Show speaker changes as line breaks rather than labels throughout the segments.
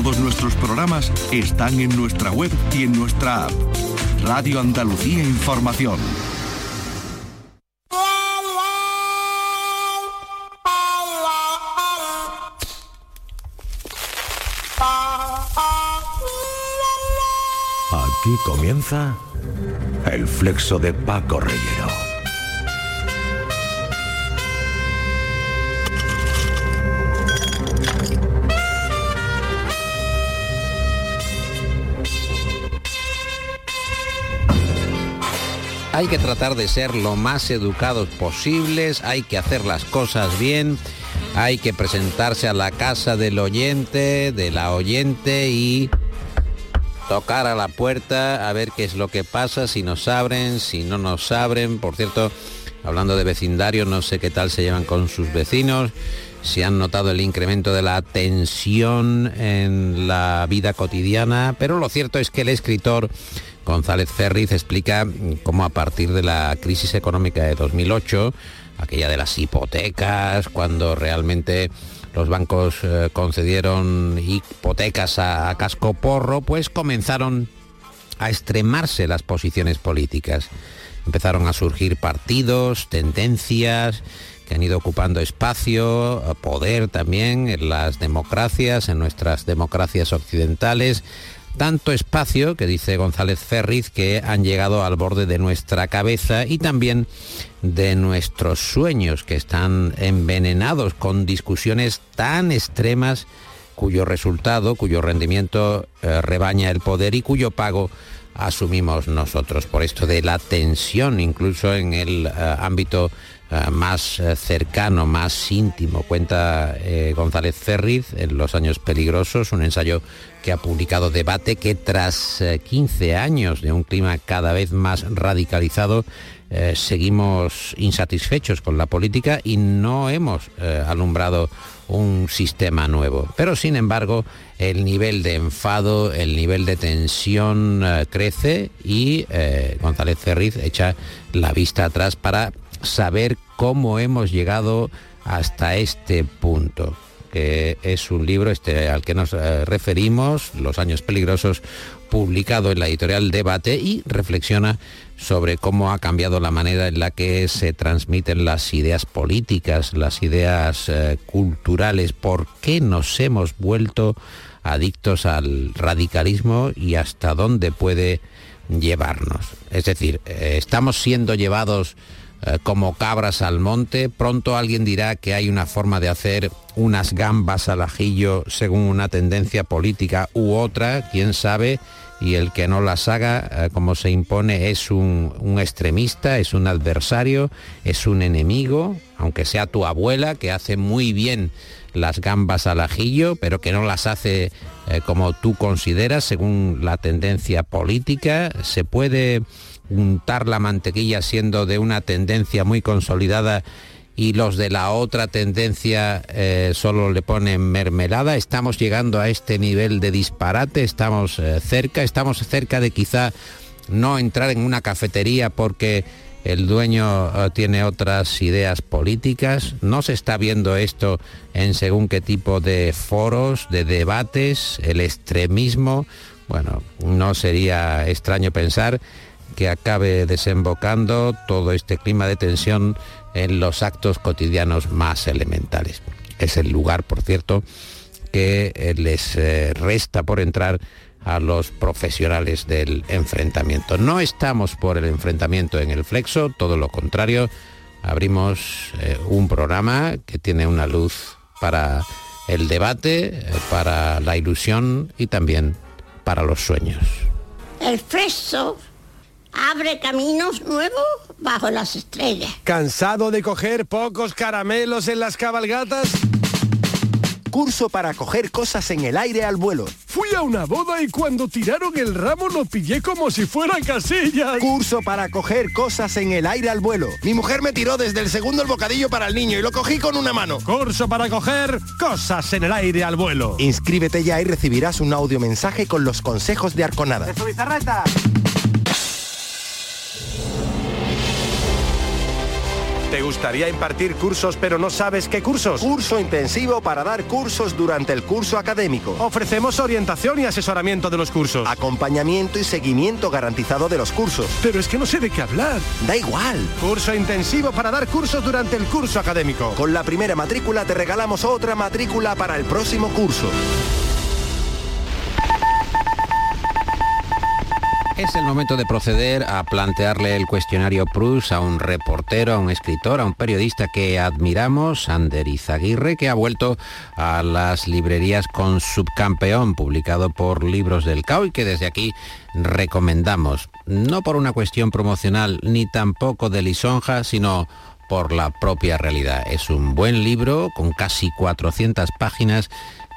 Todos nuestros programas están en nuestra web y en nuestra app. Radio Andalucía Información.
Aquí comienza el flexo de Paco Reyero.
Hay que tratar de ser lo más educados posibles, hay que hacer las cosas bien, hay que presentarse a la casa del oyente, de la oyente y tocar a la puerta a ver qué es lo que pasa, si nos abren, si no nos abren. Por cierto, hablando de vecindario, no sé qué tal se llevan con sus vecinos, si han notado el incremento de la tensión en la vida cotidiana, pero lo cierto es que el escritor González Ferriz explica cómo a partir de la crisis económica de 2008, aquella de las hipotecas, cuando realmente los bancos eh, concedieron hipotecas a, a casco porro, pues comenzaron a extremarse las posiciones políticas. Empezaron a surgir partidos, tendencias que han ido ocupando espacio, poder también en las democracias, en nuestras democracias occidentales, tanto espacio, que dice González Ferriz, que han llegado al borde de nuestra cabeza y también de nuestros sueños, que están envenenados con discusiones tan extremas cuyo resultado, cuyo rendimiento eh, rebaña el poder y cuyo pago asumimos nosotros. Por esto de la tensión, incluso en el eh, ámbito más eh, cercano, más íntimo. Cuenta eh, González Ferriz en Los Años Peligrosos, un ensayo que ha publicado Debate, que tras 15 años de un clima cada vez más radicalizado, seguimos insatisfechos con la política y no hemos alumbrado un sistema nuevo. Pero sin embargo, el nivel de enfado, el nivel de tensión crece y González Ferriz echa la vista atrás para saber cómo hemos llegado hasta este punto que es un libro este, al que nos eh, referimos, Los años peligrosos, publicado en la editorial Debate y reflexiona sobre cómo ha cambiado la manera en la que se transmiten las ideas políticas, las ideas eh, culturales, por qué nos hemos vuelto adictos al radicalismo y hasta dónde puede llevarnos. Es decir, eh, estamos siendo llevados eh, como cabras al monte. Pronto alguien dirá que hay una forma de hacer unas gambas al ajillo según una tendencia política u otra, quién sabe, y el que no las haga eh, como se impone es un, extremista, es un adversario, es un enemigo, aunque sea tu abuela, que hace muy bien las gambas al ajillo, pero que no las hace eh, como tú consideras, según la tendencia política, se puede untar la mantequilla siendo de una tendencia muy consolidada y los de la otra tendencia eh, solo le ponen mermelada. Estamos llegando a este nivel de disparate, estamos eh, cerca, estamos cerca de quizá no entrar en una cafetería porque el dueño eh, tiene otras ideas políticas. No se está viendo esto en según qué tipo de foros, de debates, el extremismo. Bueno, no sería extraño pensar que acabe desembocando todo este clima de tensión en los actos cotidianos más elementales. Es el lugar, por cierto, que eh, les eh, resta por entrar a los profesionales del enfrentamiento. No estamos por el enfrentamiento en el flexo, todo lo contrario, abrimos eh, un programa que tiene una luz para el debate, para la ilusión y también para los sueños.
El flexo abre caminos nuevos bajo las estrellas.
¿Cansado de coger pocos caramelos en las cabalgatas?
Curso para coger cosas en el aire al vuelo.
Fui a una boda y cuando tiraron el ramo lo pillé como si fuera casillas.
Curso para coger cosas en el aire al vuelo. Mi mujer me tiró desde el segundo el bocadillo para el niño y lo cogí con una mano.
Curso para coger cosas en el aire al vuelo.
Inscríbete ya y recibirás un audio mensaje con los consejos de Arconada.
¡De su bizarreta!
¿Te gustaría impartir cursos pero no sabes qué cursos? Curso intensivo para dar cursos durante el curso académico.
Ofrecemos orientación y asesoramiento de los cursos.
Acompañamiento y seguimiento garantizado de los cursos.
Pero es que no sé de qué hablar.
Da igual.
Curso intensivo para dar cursos durante el curso académico.
Con la primera matrícula te regalamos otra matrícula para el próximo curso.
Es el momento de proceder a plantearle el cuestionario Prus a un reportero, a un escritor, a un periodista que admiramos, Ander Izaguirre, que ha vuelto a las librerías con Subcampeón, publicado por Libros del Cao y que desde aquí recomendamos, no por una cuestión promocional ni tampoco de lisonja, sino por la propia realidad. Es un buen libro con casi 400 páginas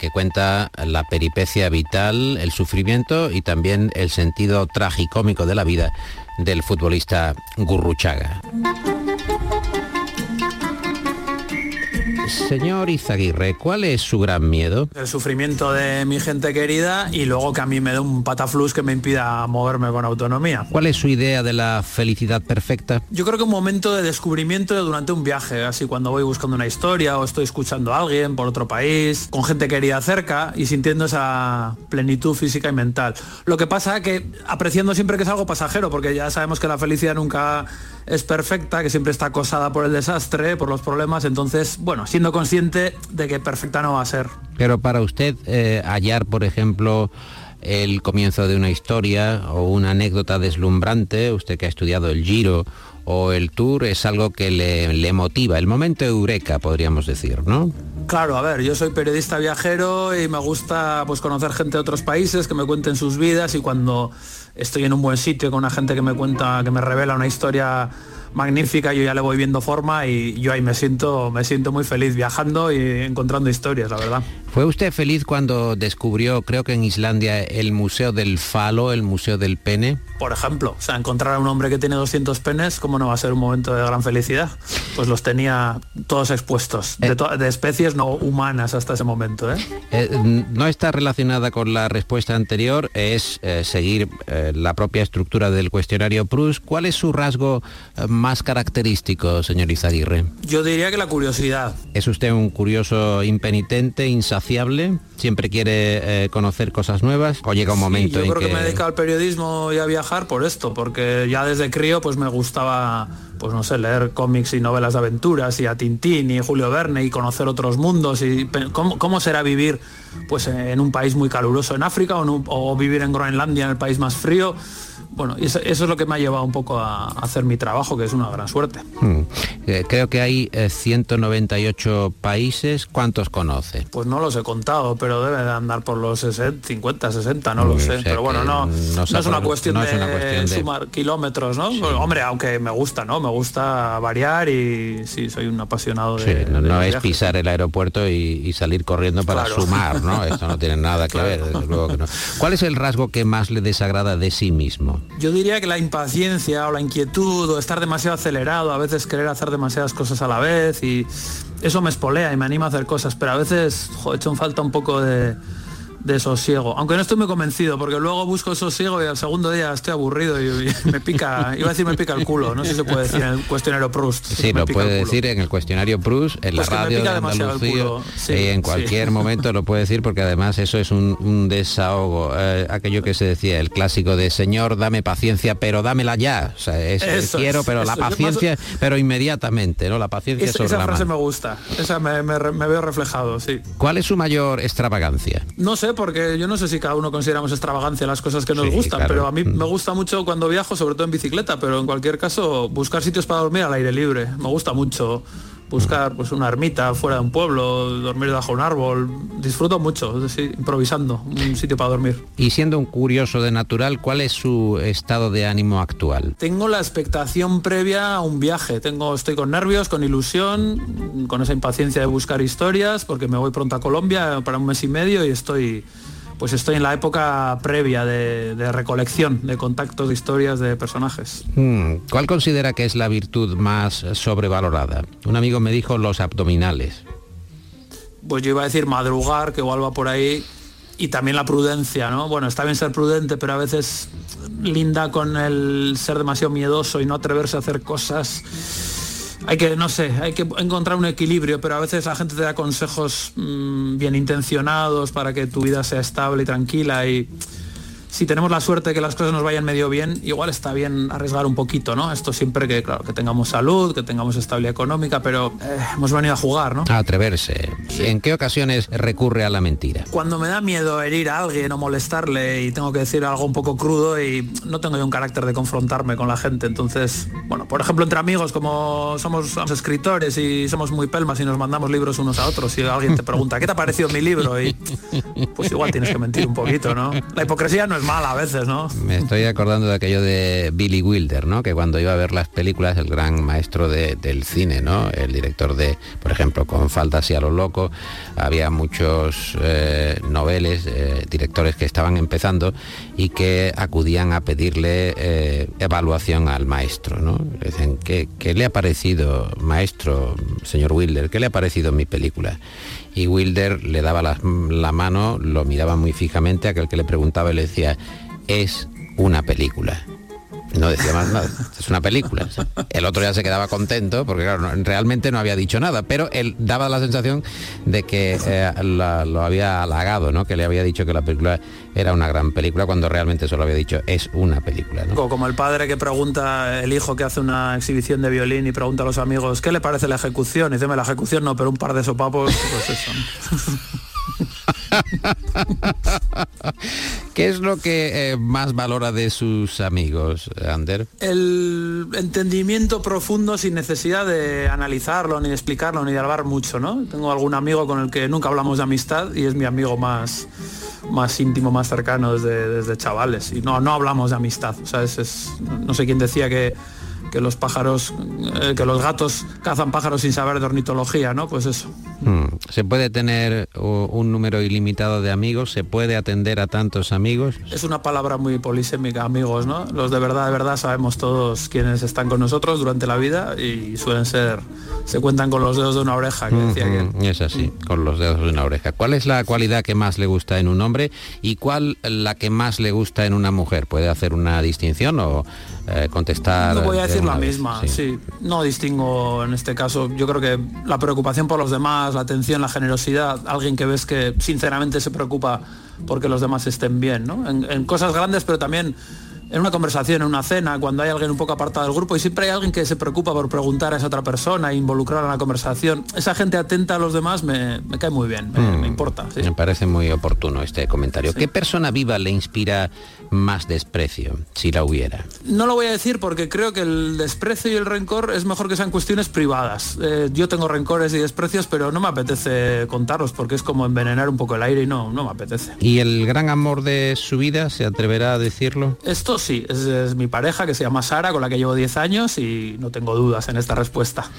que cuenta la peripecia vital, el sufrimiento y también el sentido tragicómico de la vida del futbolista Gurruchaga. Señor Izaguirre, ¿cuál es su gran miedo?
El sufrimiento de mi gente querida y luego que a mí me dé un pataflus que me impida moverme con autonomía.
¿Cuál es su idea de la felicidad perfecta?
Yo creo que un momento de descubrimiento durante un viaje, así cuando voy buscando una historia o estoy escuchando a alguien por otro país, con gente querida cerca y sintiendo esa plenitud física y mental. Lo que pasa es que apreciando siempre que es algo pasajero, porque ya sabemos que la felicidad nunca es perfecta, que siempre está acosada por el desastre, por los problemas, entonces, bueno, siendo consciente de que perfecta no va a ser.
Pero para usted eh, hallar, por ejemplo, el comienzo de una historia o una anécdota deslumbrante, usted que ha estudiado el Giro o el Tour, es algo que le, le motiva, el momento eureka, podríamos decir, ¿no?
Claro, a ver, yo soy periodista viajero y me gusta pues conocer gente de otros países que me cuenten sus vidas y cuando estoy en un buen sitio con una gente que me cuenta, que me revela una historia magnífica, yo ya le voy viendo forma y yo ahí me siento, me siento muy feliz viajando y encontrando historias, la verdad.
¿Fue usted feliz cuando descubrió, creo que en Islandia, el Museo del Falo, el Museo del Pene?
Por ejemplo, o sea, encontrar a un hombre que tiene 200 penes, ¿cómo no va a ser un momento de gran felicidad? Pues los tenía todos expuestos, de, to- de especies no humanas hasta ese momento. ¿eh?
Eh, no está relacionada con la respuesta anterior, es eh, seguir eh, la propia estructura del cuestionario Prus. ¿Cuál es su rasgo eh, más característico, señor Izaguirre?
Yo diría que la curiosidad.
¿Es usted un curioso impenitente, insaciable? ¿Siempre quiere eh, conocer cosas nuevas? ¿O llega un momento
Sí, yo
en
creo que...
que...
me he dedicado al periodismo y a viajar por esto, porque ya desde crío pues me gustaba, pues no sé, leer cómics y novelas de aventuras y a Tintín y Julio Verne y conocer otros mundos y cómo, cómo será vivir pues en un país muy caluroso en África o, en un- o vivir en Groenlandia, en el país más frío. Bueno, eso, eso es lo que me ha llevado un poco a hacer mi trabajo, que es una gran suerte.
Hmm. Eh, creo que hay eh, 198 países. ¿Cuántos conoce?
Pues no los he contado, pero debe de andar por los 60, 50, 60, no lo
Mm,
sé. pero bueno, no,
no
es una cuestión,
no
de,
es una cuestión de-
sumar kilómetros, ¿no? Bueno, hombre, aunque me gusta, ¿no? Me gusta variar y sí, soy un apasionado de...
Sí, no,
de
no
los
es pisar el aeropuerto y, y salir corriendo para
Claro.
sumar, ¿no? Esto no tiene nada que ver, desde luego que no. ¿Cuál es el rasgo que más le desagrada de sí mismo?
Yo diría que la impaciencia o la inquietud o estar demasiado acelerado, a veces querer hacer demasiadas cosas a la vez y eso me espolea y me anima a hacer cosas, pero a veces jo, he hecho en falta un poco de, de sosiego. Aunque no estoy muy convencido, porque luego busco sosiego y al segundo día estoy aburrido y, y me pica, iba a decir me pica el culo, no sé si se puede decir en el cuestionario Proust.
Sí, lo puede decir en el cuestionario Prus, en
Pues
la
me
radio de Andalucía.
Sí,
y en
sí.
cualquier momento lo puede decir porque además eso es un, un desahogo. Eh, aquello que se decía, el clásico de Señor, dame paciencia, pero dámela ya. O sea, es,
Eso
quiero,
es,
pero la
eso.
Paciencia, pero inmediatamente, ¿no? La paciencia
Esa,
sobre
esa
la
frase me gusta, esa me, me- me veo reflejado, sí.
¿Cuál es su mayor extravagancia?
No sé, porque yo no sé si cada uno consideramos extravagancia las cosas que nos
Sí,
gustan,
claro.
pero a mí
Mm.
me gusta mucho cuando viajo, sobre todo en bicicleta, pero en cualquier caso buscar sitios para dormir al aire libre. Me gusta mucho buscar pues una ermita fuera de un pueblo, dormir debajo de un árbol. Disfruto mucho, improvisando un sitio para dormir.
Y siendo un curioso de natural, ¿cuál es su estado de ánimo actual?
Tengo la expectación previa a un viaje. Tengo, estoy con nervios, con ilusión, con esa impaciencia de buscar historias, porque me voy pronto a Colombia para un mes y medio y estoy, pues estoy en la época previa de, de recolección, de contactos, de historias, de personajes.
Hmm, ¿Cuál considera que es la virtud más sobrevalorada? Un amigo me dijo los abdominales.
Pues yo iba a decir madrugar, que igual va por ahí, y también la prudencia, ¿no? Bueno, está bien ser prudente, pero a veces linda con el ser demasiado miedoso y no atreverse a hacer cosas hay que, no sé, hay que encontrar un equilibrio, pero a veces la gente te da consejos mm, bien intencionados para que tu vida sea estable y tranquila y si tenemos la suerte de que las cosas nos vayan medio bien, igual está bien arriesgar un poquito, ¿no? Esto siempre que, claro, que tengamos salud, que tengamos estabilidad económica, pero eh, hemos venido a jugar, ¿no?
A atreverse. ¿En qué ocasiones recurre a la mentira?
Cuando me da miedo herir a alguien o molestarle y tengo que decir algo un poco crudo y no tengo yo un carácter de confrontarme con la gente, entonces, bueno, por ejemplo, entre amigos, como somos, somos escritores y somos muy pelmas y nos mandamos libros unos a otros y alguien te pregunta, ¿qué te ha parecido mi libro? Y pues igual tienes que mentir un poquito, ¿no? La hipocresía no es mal a veces, ¿no?
Me estoy acordando de aquello de Billy Wilder, ¿no? Que cuando iba a ver las películas, el gran maestro de- del cine, ¿no? El director de, por ejemplo, con Faltas y a lo loco, había muchos eh, noveles, eh, directores que estaban empezando y que acudían a pedirle eh, evaluación al maestro, ¿no? Dicen, ¿qué, ¿qué le ha parecido, maestro, señor Wilder? ¿Qué le ha parecido mi película? Y Wilder le daba la, mano, lo miraba muy fijamente, aquel que le preguntaba y le decía, es una película. No decía más nada, es una película. El otro ya se quedaba contento porque claro, no- realmente no había dicho nada, pero él daba la sensación de que eh, la- lo había halagado, ¿no? que le había dicho que la película era una gran película cuando realmente solo había dicho es una película.
Como el padre que pregunta, el hijo que hace una exhibición de violín y pregunta a los amigos, ¿qué le parece la ejecución? Y dice, "Me, la ejecución no, pero un par de sopapos, pues eso.
¿Qué es lo que eh, más valora de sus amigos, Ander?
El entendimiento profundo sin necesidad de analizarlo, ni de explicarlo, ni de hablar mucho, ¿no? Tengo algún amigo con el que nunca hablamos de amistad y es mi amigo más, más íntimo, más cercano desde, desde chavales. Y no, no hablamos de amistad. O sea, es- es- no sé quién decía que, que los pájaros, eh, que los gatos cazan pájaros sin saber de ornitología, ¿no? Pues eso.
Mm, ¿Se puede tener un número ilimitado de amigos? ¿Se puede atender a tantos amigos?
Es una palabra muy polisémica, amigos, ¿no? Los de verdad, de verdad sabemos todos quiénes están con nosotros durante la vida y suelen ser, se cuentan con los dedos de una oreja, que decía que
Ujú, Es así, con los dedos de una oreja. ¿Cuál es la cualidad que más le gusta en un hombre y cuál la que más le gusta en una mujer? ¿Puede hacer una distinción o eh, contestar?
No voy a
de
decir la
vez?
misma,
Sí.
sí. No distingo en este caso. Yo creo que la preocupación por los demás, la atención, la generosidad, alguien que ves que sinceramente se preocupa porque los demás estén bien, ¿no? En, en cosas grandes, pero también en una conversación, en una cena, cuando hay alguien un poco apartado del grupo y siempre hay alguien que se preocupa por preguntar a esa otra persona e involucrar en la conversación. Esa gente atenta a los demás me, me cae muy bien, me, me importa. sí.
Me parece muy oportuno este comentario. ¿Qué persona viva le inspira más desprecio, si la hubiera?
No lo voy a decir porque creo que el desprecio y el rencor es mejor que sean cuestiones privadas. Eh, yo tengo rencores y desprecios, pero no me apetece contarlos porque es como envenenar un poco el aire y no, no me apetece.
¿Y el gran amor de su vida se atreverá a decirlo?
Esto sí, es, es mi pareja que se llama Sara, con la que llevo 10 años y no tengo dudas en esta respuesta.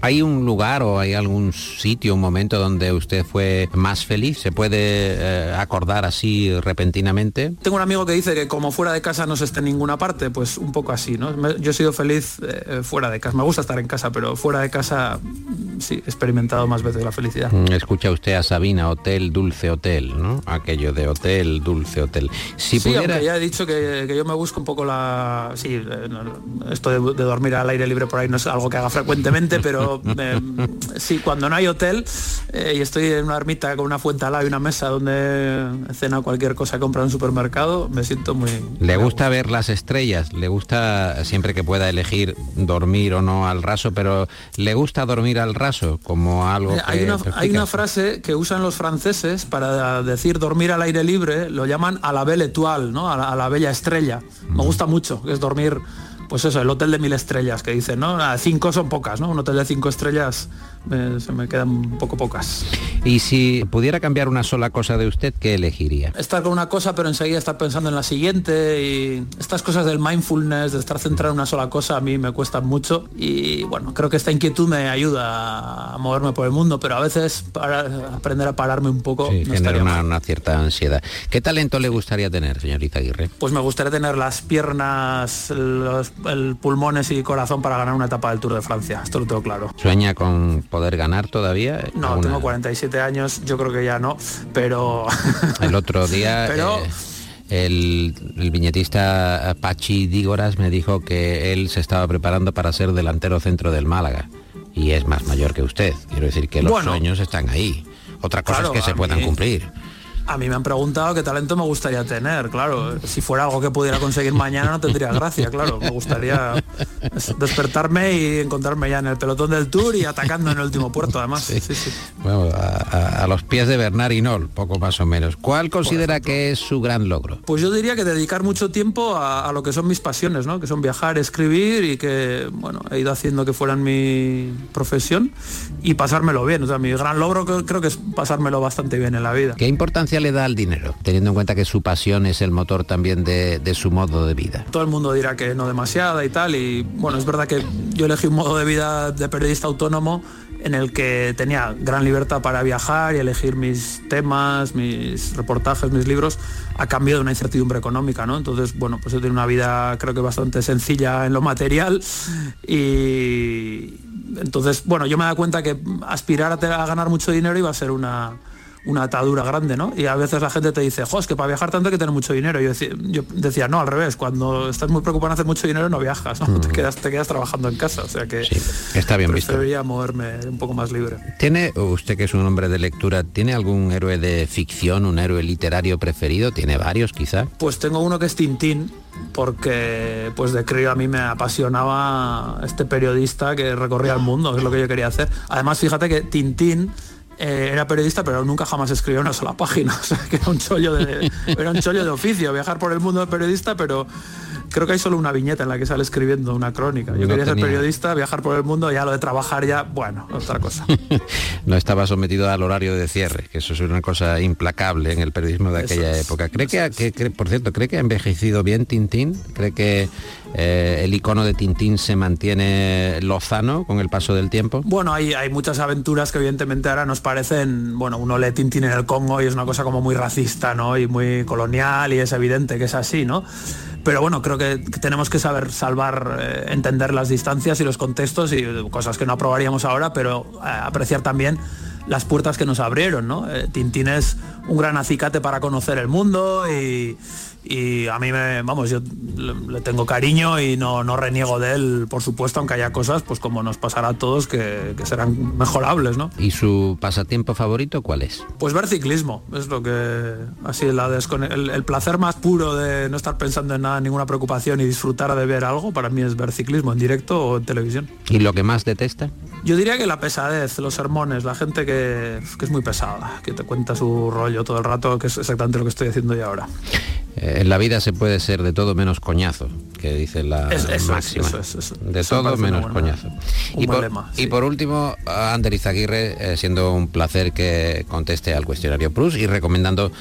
¿Hay un lugar o hay algún sitio, un momento donde usted fue más feliz? ¿Se puede eh, acordar así repentinamente?
Tengo un amigo que dice que como fuera de casa no se está en ninguna parte, pues un poco así, ¿no? Me- Yo he sido feliz eh, fuera de casa. Me gusta estar en casa, pero fuera de casa mm, sí, he experimentado más veces la felicidad.
Mm, Escucha usted a Sabina, hotel, dulce hotel, ¿no? Aquello de hotel, dulce hotel. Si
sí,
pudiera...
ya he dicho que, que yo me busco un poco la... Sí, esto de, de dormir al aire libre por ahí no es algo que haga frecuentemente, pero eh, sí, cuando no hay hotel eh, y estoy en una ermita con una fuente al lado y una mesa donde cena cualquier cosa que compra en un supermercado, me siento muy...
¿Le gusta ver las estrellas? ¿Le gusta siempre que pueda elegir dormir o no al raso? Pero ¿le gusta dormir al raso como algo
Eh, Hay
que
una, hay una frase que usan los franceses para decir dormir al aire libre, lo llaman a la belle étoile, ¿no? a, la, a la bella estrella. Me gusta mucho, que es dormir, pues eso, el hotel de mil estrellas, que dicen, ¿no? Ah, Cinco son pocas, ¿no? Un hotel de cinco estrellas eh, se me quedan un poco pocas.
Y si pudiera cambiar una sola cosa de usted, ¿qué elegiría?
Estar con una cosa, pero enseguida estar pensando en la siguiente y estas cosas del mindfulness, de estar centrado en una sola cosa, a mí me cuestan mucho y bueno, creo que esta inquietud me ayuda a moverme por el mundo, pero a veces para aprender a pararme un poco
Sí,
no
genera una, cierta ansiedad. ¿Qué talento le gustaría tener, señorita Aguirre?
Pues me gustaría tener las piernas, los el pulmones y corazón para ganar una etapa del Tour de Francia, esto lo tengo claro.
¿Sueña con poder ganar todavía?
No,
¿Alguna-
tengo 47 años, yo creo que ya no, pero...
El otro día
Pero-
eh, el, el viñetista Pachi Dígoras me dijo que él se estaba preparando para ser delantero centro del Málaga y es más mayor que usted. Quiero decir que los
Bueno.
sueños están ahí. Otra cosa
Claro,
es que se puedan
mí-
cumplir.
A mí me han preguntado qué talento me gustaría tener, claro. Si fuera algo que pudiera conseguir mañana no tendría gracia, claro. Me gustaría despertarme y encontrarme ya en el pelotón del Tour y atacando en el último puerto, además. Sí, sí.
Bueno, a, a- a los pies de Bernard Hinault, poco más o menos. ¿Cuál considera que es su gran logro?
Pues yo diría que dedicar mucho tiempo a, a lo que son mis pasiones, ¿no? Que son viajar, escribir y que, bueno, he ido haciendo que fueran mi profesión y pasármelo bien. O sea, mi gran logro creo que es pasármelo bastante bien en la vida.
¿Qué importancia le da al dinero, teniendo en cuenta que su pasión es el motor también de, de su modo de vida?
Todo el mundo dirá que no demasiada y tal. Y bueno, es verdad que yo elegí un modo de vida de periodista autónomo en el que tenía gran libertad para viajar y elegir mis temas, mis reportajes, mis libros, a cambio de una incertidumbre económica, ¿no? Entonces, bueno, pues he tenido una vida creo que bastante sencilla en lo material y entonces, bueno, yo me da cuenta que aspirar a ganar mucho dinero iba a ser una, una atadura grande, ¿no? Y a veces la gente te dice, jo, es que para viajar tanto hay que tener mucho dinero. Yo decía, yo decía, no, al revés, cuando estás muy preocupado en hacer mucho dinero no viajas, ¿no? Te, quedas, te quedas trabajando en casa, o sea que
Está bien visto.
preferiría moverme un poco más libre.
¿Tiene, usted que es un hombre de lectura, ¿tiene algún héroe de ficción, un héroe literario preferido? ¿Tiene varios quizá?
Pues tengo uno que es Tintín, porque pues de crío a mí me apasionaba este periodista que recorría el mundo, que es lo que yo quería hacer. Además, fíjate que Tintín eh, era periodista, pero nunca jamás escribió una sola página. O sea, que era un chollo de, era un chollo de oficio, viajar por el mundo de periodista, pero creo que hay solo una viñeta en la que sale escribiendo una crónica. Yo
No
quería ser periodista, viajar por el mundo, ya lo de trabajar ya, bueno, otra cosa.
No estaba sometido al horario de cierre, que eso es una cosa implacable en el periodismo de
Eso
aquella
es,
época. ¿Cree que, que- por cierto, cree que ha envejecido bien Tintín? ¿Cree que eh, el icono de Tintín se mantiene lozano con el paso del tiempo?
Bueno, hay, muchas aventuras que evidentemente ahora nos parecen, bueno, uno lee Tintín en el Congo y es una cosa como muy racista, ¿no? Y muy colonial y es evidente que es así, ¿no? Pero bueno, creo que tenemos que saber salvar, eh, entender las distancias y los contextos y eh, cosas que no aprobaríamos ahora, pero apreciar también las puertas que nos abrieron, ¿no? Tintín es un gran acicate para conocer el mundo y, y a mí me, vamos, yo le, tengo cariño y no, no reniego de él, por supuesto, aunque haya cosas, pues como nos pasará a todos, que, que serán mejorables, ¿no?
¿Y su pasatiempo favorito cuál es?
Pues ver ciclismo, es lo que así la el placer más puro de no estar pensando en nada, ninguna preocupación y disfrutar de ver algo, para mí es ver ciclismo en directo o en televisión.
¿Y lo que más detesta?
Yo diría que la pesadez, los sermones, la gente que, que es muy pesada, que te cuenta su rollo todo el rato, que es exactamente lo que estoy haciendo yo ahora.
Eh, en la vida se puede ser de todo menos coñazo, que dice la
Es- eso es,
máxima.
eso es, eso.
De todo menos
buena-
coñazo. Y por,
lema,
y
sí.
por último, Ander Izaguirre, eh, siendo un placer que conteste al cuestionario Prus y recomendando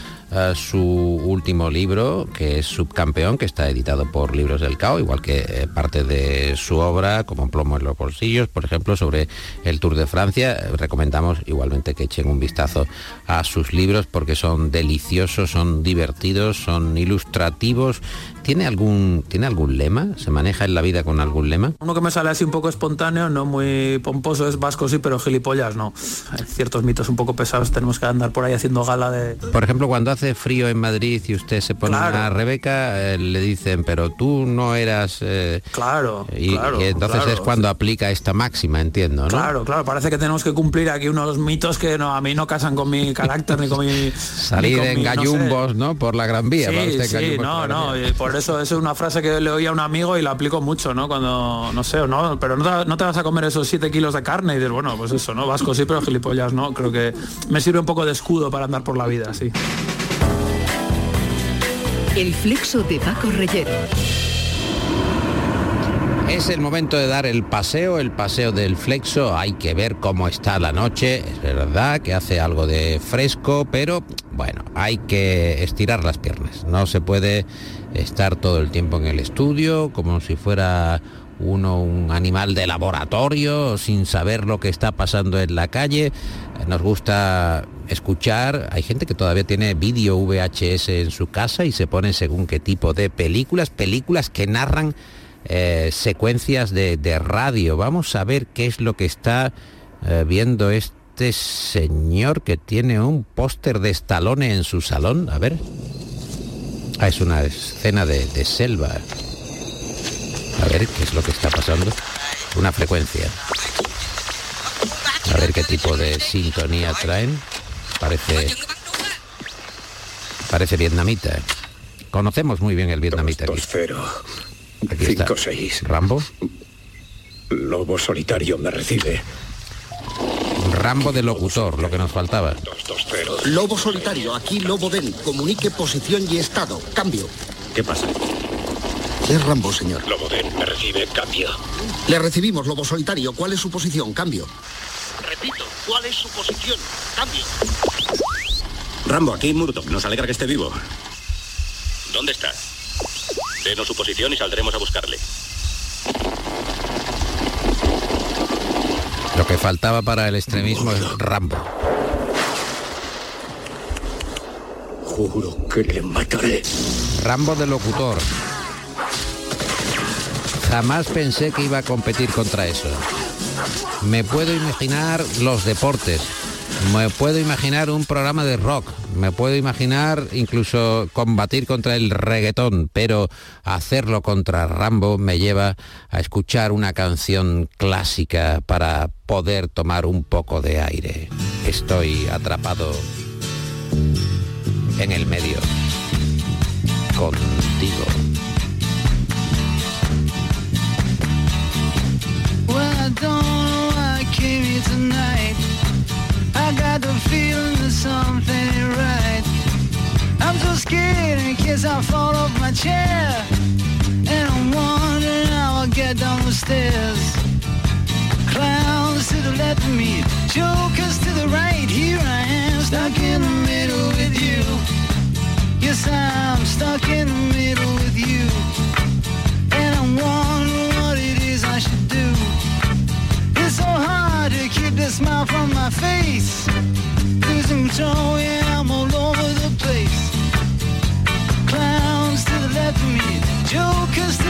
su último libro, que es Subcampeón, que está editado por Libros del Cao, igual que eh, parte de su obra, como Plomo en los bolsillos, por ejemplo, sobre el Tour de Francia. Recomendamos igualmente que echen un vistazo a sus libros porque son deliciosos, son divertidos, son ilustrativos. ¿Tiene algún, ¿Tiene algún lema? ¿Se maneja en la vida con algún lema?
Uno que me sale así un poco espontáneo, no muy pomposo, es vasco sí, pero gilipollas no. Hay ciertos mitos un poco pesados, tenemos que andar por ahí haciendo gala de...
Por ejemplo, cuando hace frío en Madrid y usted se pone
Claro.
a Rebeca, eh, le dicen, pero tú no eras... eh",
Claro,
y,
claro,
y entonces
claro.
es cuando aplica esta máxima, entiendo, ¿no?
Claro, claro, parece que tenemos que cumplir aquí unos mitos que no, a mí no casan con mi carácter ni con mi...
Salir
con
en
mi- no sé.
gallumbos, ¿no? Por la Gran Vía.
Sí,
usted
sí, no,
por
no, y por eso eso es una frase que le oí a un amigo y la aplico mucho, ¿no? Cuando, no sé, o no, pero no te, no te vas a comer esos 7 kilos de carne y dices, bueno, pues eso, ¿no? Vasco sí, pero gilipollas, ¿no? Creo que me sirve un poco de escudo para andar por la vida, sí.
El flexo de Paco Reyero.
Es el momento de dar el paseo, el paseo del flexo. Hay que ver cómo está la noche. Es verdad que hace algo de fresco, pero bueno, hay que estirar las piernas. No se puede estar todo el tiempo en el estudio como si fuera uno un animal de laboratorio sin saber lo que está pasando en la calle. Nos gusta escuchar, hay gente que todavía tiene vídeo VHS en su casa y se pone según qué tipo de películas, películas que narran eh, secuencias de, de radio. Vamos a ver qué es lo que está eh, viendo este señor que tiene un póster de Stallone en su salón. A ver. Ah, es una escena de, de selva. A ver qué es lo que está pasando. Una frecuencia. A ver qué tipo de sintonía traen. Parece. Parece vietnamita. Conocemos muy bien el vietnamita aquí.
Estosfero.
Aquí está.
5-6.
Rambo.
Lobo solitario me recibe.
Rambo de locutor, lo que nos faltaba.
Lobo solitario, aquí Lobo Den. Comunique posición y estado. Cambio.
¿Qué pasa?
Es Rambo, señor.
Lobo Den me recibe. Cambio.
Le recibimos, Lobo solitario. ¿Cuál es su posición? Cambio. Repito, ¿cuál es su posición? Cambio.
Rambo, aquí Murdoch. Nos alegra que esté vivo. ¿Dónde está? Denos su posición y saldremos a buscarle.
Lo que faltaba para el extremismo es Rambo.
Juro que le mataré.
Rambo de locutor. Jamás pensé que iba a competir contra eso. Me puedo imaginar los deportes. Me puedo imaginar un programa de rock. Me puedo imaginar incluso combatir contra el reggaetón. Pero hacerlo contra Rambo me lleva a escuchar una canción clásica para poder tomar un poco de aire. Estoy atrapado en el medio. Contigo.
Something right. I'm so scared in case I fall off my chair. And I'm wondering how I'll get down the stairs. Clowns to the left of me, jokers to the right. Here I am, stuck in the middle with you. Yes, I'm stuck in the middle with you. And I'm wondering what it is I should do. It's so hard to keep the smile from my face. Yeah, I'm all over the place. Clowns to the left of me, jokers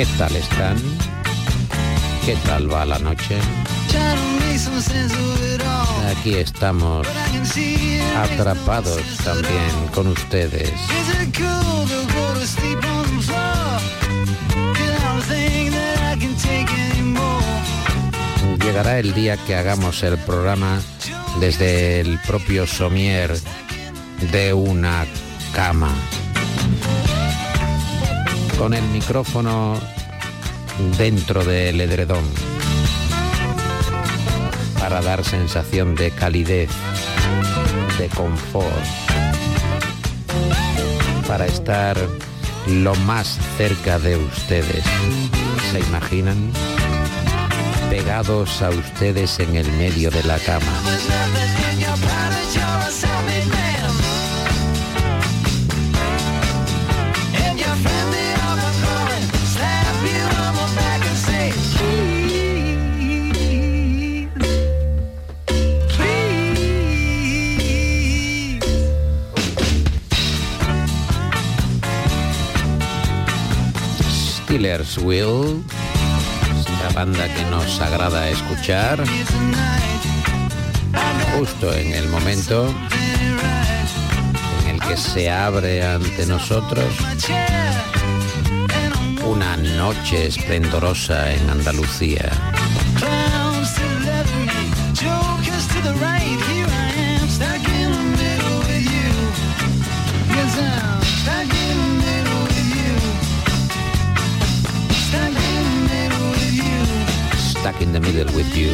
¿Qué tal están? ¿Qué tal va la noche? Aquí estamos atrapados también con ustedes. Llegará el día que hagamos el programa desde el propio somier de una cama. Con el micrófono dentro del edredón. Para dar sensación de calidez, de confort. Para estar lo más cerca de ustedes. ¿Se imaginan? pegados a ustedes en el medio de la cama. Steelers Will, esta banda que nos agrada escuchar, justo en el momento en el que se abre ante nosotros una noche esplendorosa en Andalucía.
In the middle with you.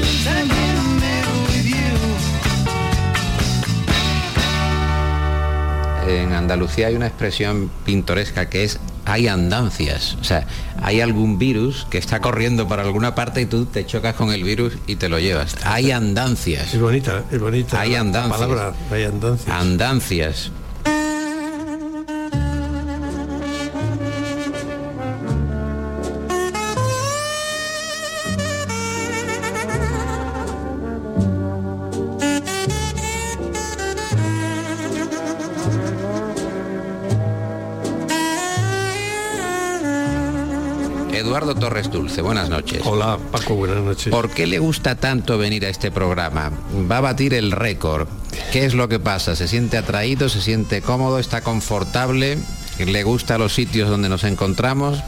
En Andalucía hay una expresión pintoresca que es hay andancias. O sea, hay algún virus que está corriendo para alguna parte y tú te chocas con el virus y te lo llevas. Hay andancias.
Es bonita, es bonita.
Hay
la
andancias.
Palabra, hay andancias.
Andancias. Torres Dulce, buenas noches.
Hola, Paco, buenas noches.
¿Por qué le gusta tanto venir a este programa? Va a batir el récord. ¿Qué es lo que pasa? ¿Se siente atraído? ¿Se siente cómodo? ¿Está confortable? ¿Le gusta los sitios donde nos encontramos?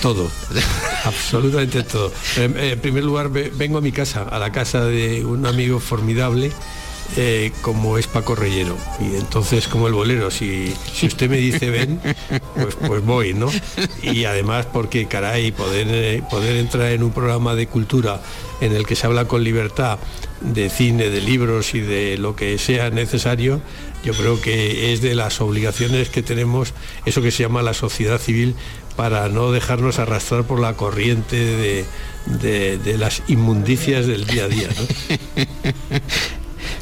Todo, absolutamente todo. En, en primer lugar, ve- vengo a mi casa, a la casa de un amigo formidable eh, como es Paco Reyero. Y entonces, como el bolero, si, si usted me dice ven, pues, pues voy, ¿no? Y además porque, caray, poder, eh, poder entrar en un programa de cultura en el que se habla con libertad de cine, de libros y de lo que sea necesario, yo creo que es de las obligaciones que tenemos, eso que se llama la sociedad civil, para no dejarnos arrastrar por la corriente de, de- las inmundicias del día a día.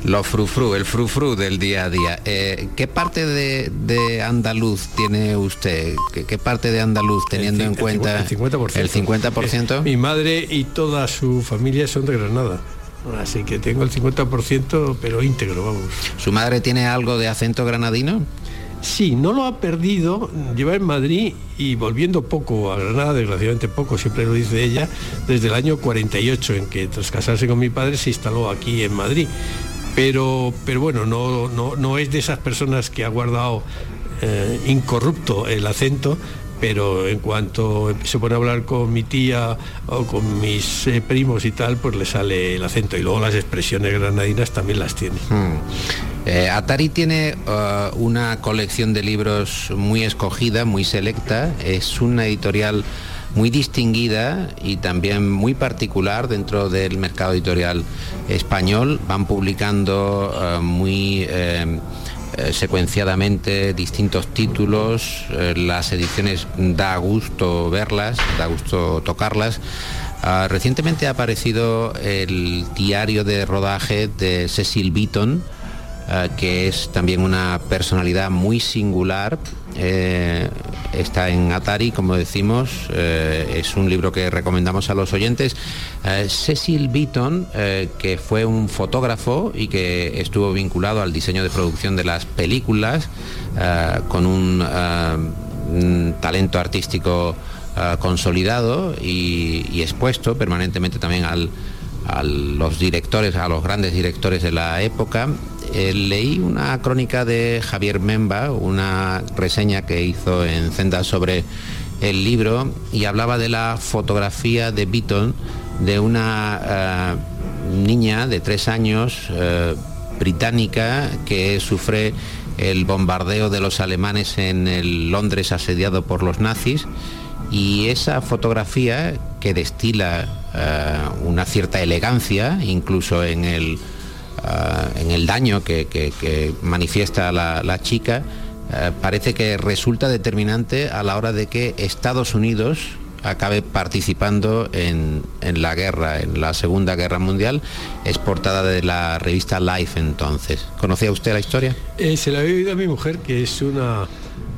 Lo frufru, el frufru del día a día. Eh, ¿Qué parte de, de andaluz tiene usted? ¿Qué, qué parte de andaluz teniendo en cuenta
el 50%.
el 50%?
Eh, Mi madre y toda su familia son de Granada. Así que tengo el 50%, pero íntegro, vamos.
¿Su madre tiene algo de acento granadino?
Sí, no lo ha perdido, lleva en Madrid y volviendo poco a Granada, desgraciadamente poco, siempre lo dice ella, desde el año 48, en que tras casarse con mi padre se instaló aquí en Madrid. Pero, pero bueno, no, no, no es de esas personas que ha guardado eh, incorrupto el acento, pero en cuanto se pone a hablar con mi tía o con mis eh, primos y tal, pues le sale el acento. Y luego las expresiones granadinas también las tiene.
Hmm. Eh, Atari tiene una colección de libros muy escogida, muy selecta. Es una editorial muy distinguida y también muy particular dentro del mercado editorial español. Van publicando eh, muy eh, eh, secuenciadamente distintos títulos. Las ediciones da gusto verlas, da gusto tocarlas. Ah, recientemente ha aparecido el diario de rodaje de Cecil Beaton, que es también una personalidad muy singular. Eh, está en Atari, como decimos, eh, es un libro que recomendamos a los oyentes. Eh, Cecil Beaton, eh, que fue un fotógrafo y que estuvo vinculado al diseño de producción de las películas, con un talento artístico consolidado y, y expuesto permanentemente también al- a los directores, a los grandes directores de la época. Eh, leí una crónica de Javier Memba, una reseña que hizo en Zenda sobre el libro y hablaba de la fotografía de Beaton de una ah, niña de tres años eh, británica que sufre el bombardeo de los alemanes en el Londres asediado por los nazis y esa fotografía que destila eh, una cierta elegancia incluso en el, eh, en el daño que, manifiesta la, chica eh, parece que resulta determinante a la hora de que Estados Unidos acabe participando en, la guerra, en la Segunda Guerra Mundial, es portada de la revista Life entonces. ¿Conocía usted la historia?
Eh, se la he oído a mi mujer, que es una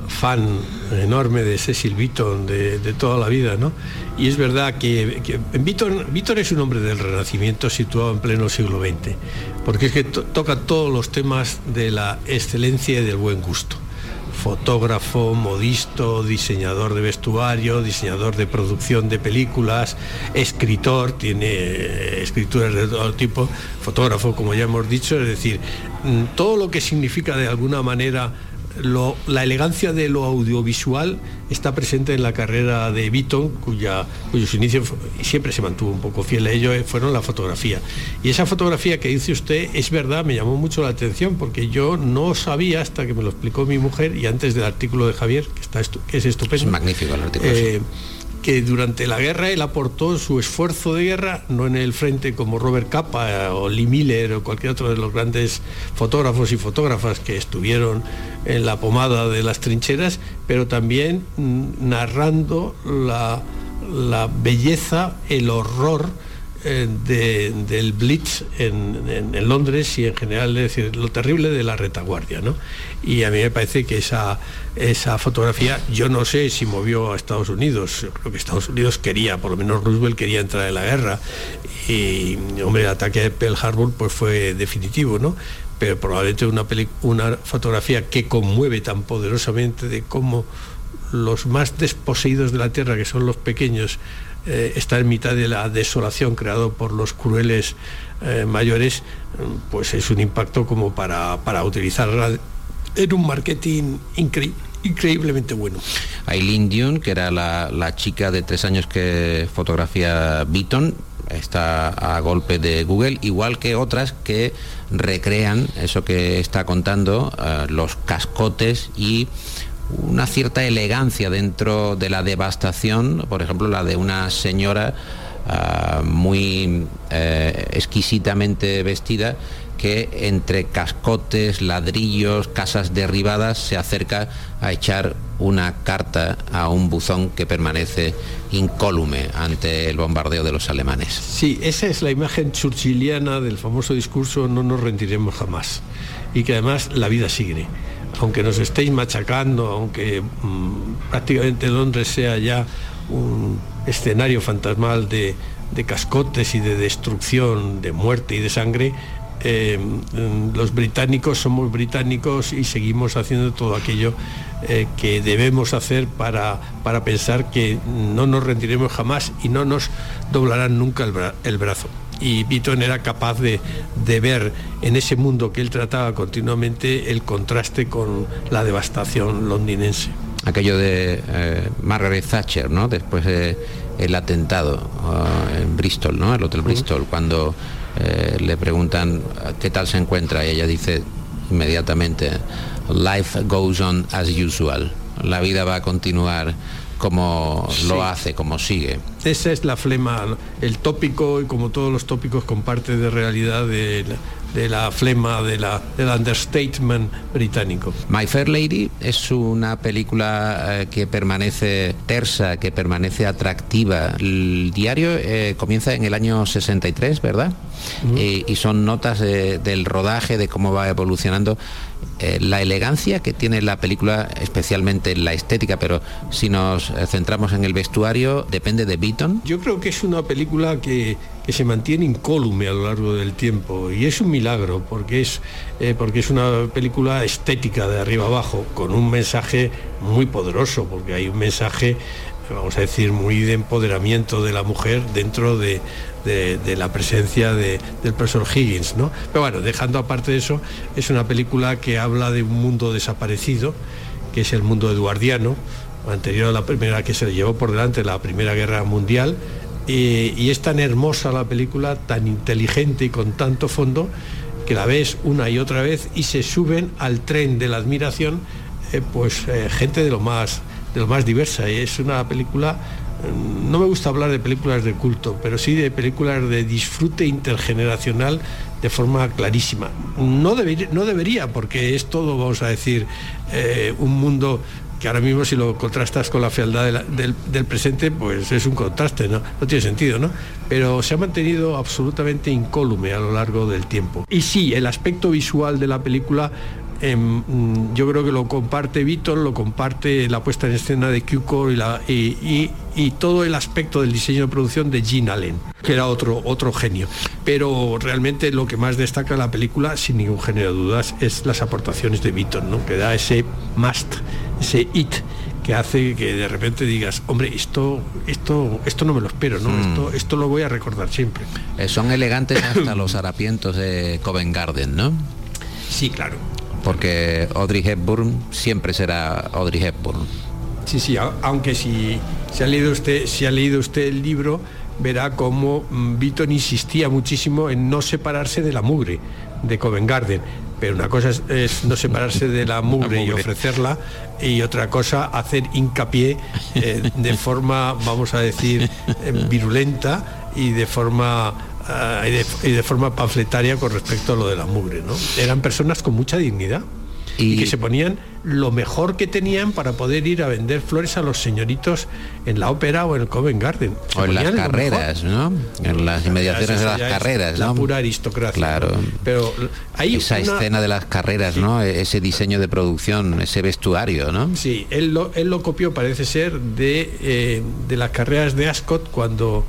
fan enorme de Cecil Beaton de, toda la vida, ¿no? Y es verdad que, que Beaton, es un hombre del Renacimiento situado en pleno siglo XX, porque es que to- toca todos los temas de la excelencia y del buen gusto. Fotógrafo, modisto, diseñador de vestuario, diseñador de producción de películas, escritor, tiene eh, escrituras de todo tipo, fotógrafo, como ya hemos dicho, es decir, mm, todo lo que significa de alguna manera lo- la elegancia de lo audiovisual está presente en la carrera de Beaton, cuya, cuyos inicios siempre se mantuvo un poco fiel a ello, eh, fueron la fotografía. Y esa fotografía que dice usted es verdad, me llamó mucho la atención porque yo no sabía hasta que me lo explicó mi mujer y antes del artículo de Javier, que, está que es estupendo.
Es magnífico el artículo.
Eh, que durante la guerra él aportó su esfuerzo de guerra, no en el frente como Robert Capa o Lee Miller o cualquier otro de los grandes fotógrafos y fotógrafas que estuvieron en la pomada de las trincheras, pero también mm, narrando la, la belleza, el horror eh, de- del Blitz en, Londres y en general, es decir, lo terrible de la retaguardia. ¿no? Y a mí me parece que esa, esa fotografía, yo no sé si movió a Estados Unidos, yo creo que Estados Unidos quería, por lo menos Roosevelt quería entrar en la guerra y, hombre, el ataque de Pearl Harbor pues fue definitivo, ¿no? pero probablemente una, una fotografía que conmueve tan poderosamente de cómo los más desposeídos de la tierra, que son los pequeños, eh, están en mitad de la desolación creado por los crueles eh, mayores, pues es un impacto como para, para utilizarla en un marketing increíblemente bueno.
Aileen Dune, que era la, la, chica de tres años que fotografía Beaton, está a golpe de Google, igual que otras que recrean eso que está contando, uh, los cascotes y una cierta elegancia dentro de la devastación, por ejemplo la de una señora uh, muy uh, exquisitamente vestida que entre cascotes, ladrillos, casas derribadas se acerca a echar una carta a un buzón que permanece incólume ante el bombardeo de los alemanes.
Sí, esa es la imagen churchilliana del famoso discurso no nos rendiremos jamás y que además la vida sigue. Aunque nos estéis machacando, aunque mmm, prácticamente Londres sea ya un escenario fantasmal de, cascotes y de destrucción, de muerte y de sangre, eh, los británicos somos británicos y seguimos haciendo todo aquello eh, que debemos hacer para, para, pensar que no nos rendiremos jamás y no nos doblarán nunca el brazo. Y Beaton era capaz de, de, ver en ese mundo que él trataba continuamente el contraste con la devastación londinense.
Aquello de eh, Margaret Thatcher, ¿no? Después del de atentado uh, en Bristol, ¿no? El Hotel Bristol, uh -huh. cuando eh, le preguntan qué tal se encuentra y ella dice inmediatamente, life goes on as usual, la vida va a continuar como sí. lo hace, como sigue.
Esa es la flema, el tópico y como todos los tópicos comparte de realidad de la, de la flema de la, del understatement británico.
My Fair Lady es una película eh, que permanece tersa, que permanece atractiva. El diario eh, comienza en el año 63, ¿verdad? Uh -huh. eh, y son notas de, del rodaje, de cómo va evolucionando. Eh, la elegancia que tiene la película, especialmente la estética, pero si nos centramos en el vestuario, depende de Beaton.
Yo creo que es una película que, que se mantiene incólume a lo largo del tiempo y es un milagro porque es, eh, porque es una película estética de arriba abajo con un mensaje muy poderoso porque hay un mensaje vamos a decir muy de empoderamiento de la mujer dentro de, la presencia de, del profesor Higgins ¿no? pero bueno dejando aparte eso es una película que habla de un mundo desaparecido que es el mundo eduardiano anterior a la primera que se le llevó por delante la primera guerra mundial y, y, es tan hermosa la película, tan inteligente y con tanto fondo, que la ves una y otra vez y se suben al tren de la admiración eh, pues eh, gente de lo más de lo más diversa. Y es una película, no me gusta hablar de películas de culto, pero sí de películas de disfrute intergeneracional de forma clarísima. No, deber, no debería, porque es todo, vamos a decir, eh, un mundo que ahora mismo si lo contrastas con la fealdad del, del, presente, pues es un contraste, ¿no? No tiene sentido, ¿no? Pero se ha mantenido absolutamente incólume a lo largo del tiempo. Y sí, el aspecto visual de la película eh, yo creo que lo comparte Víctor, lo comparte la puesta en escena de Cuco y, la, y, y, y, todo el aspecto del diseño de producción de Gene Allen, que era otro, otro genio. Pero realmente lo que más destaca la película, sin ningún género de dudas, es las aportaciones de Víctor, ¿no? que da ese must, ese it que hace que de repente digas, hombre, esto, esto, esto no me lo espero, ¿no? Mm. Esto, esto lo voy a recordar siempre.
Eh, son elegantes hasta los harapientos de Covent Garden, ¿no?
Sí, claro
porque Audrey Hepburn siempre será Audrey Hepburn.
Sí, sí, aunque si, si, ha leído usted, si ha leído usted el libro, verá cómo Beaton insistía muchísimo en no separarse de la mugre de Covent Garden. Pero una cosa es, es no separarse de la mugre, la mugre, y ofrecerla, y otra cosa hacer hincapié eh, de forma, vamos a decir, eh, virulenta y de forma uh, y, de, y, de, forma panfletaria con respecto a lo de la mugre. ¿no? Eran personas con mucha dignidad y... y... que se ponían lo mejor que tenían para poder ir a vender flores a los señoritos en la ópera o en el Covent Garden.
Se o en las carreras, ¿no? En las inmediaciones de las carreras,
la pura aristocracia.
Claro.
¿no? Pero hay
esa una... escena de las carreras, sí. ¿no? Ese diseño de producción, ese vestuario, ¿no?
Sí, él lo, él lo copió, parece ser, de, eh, de las carreras de Ascot cuando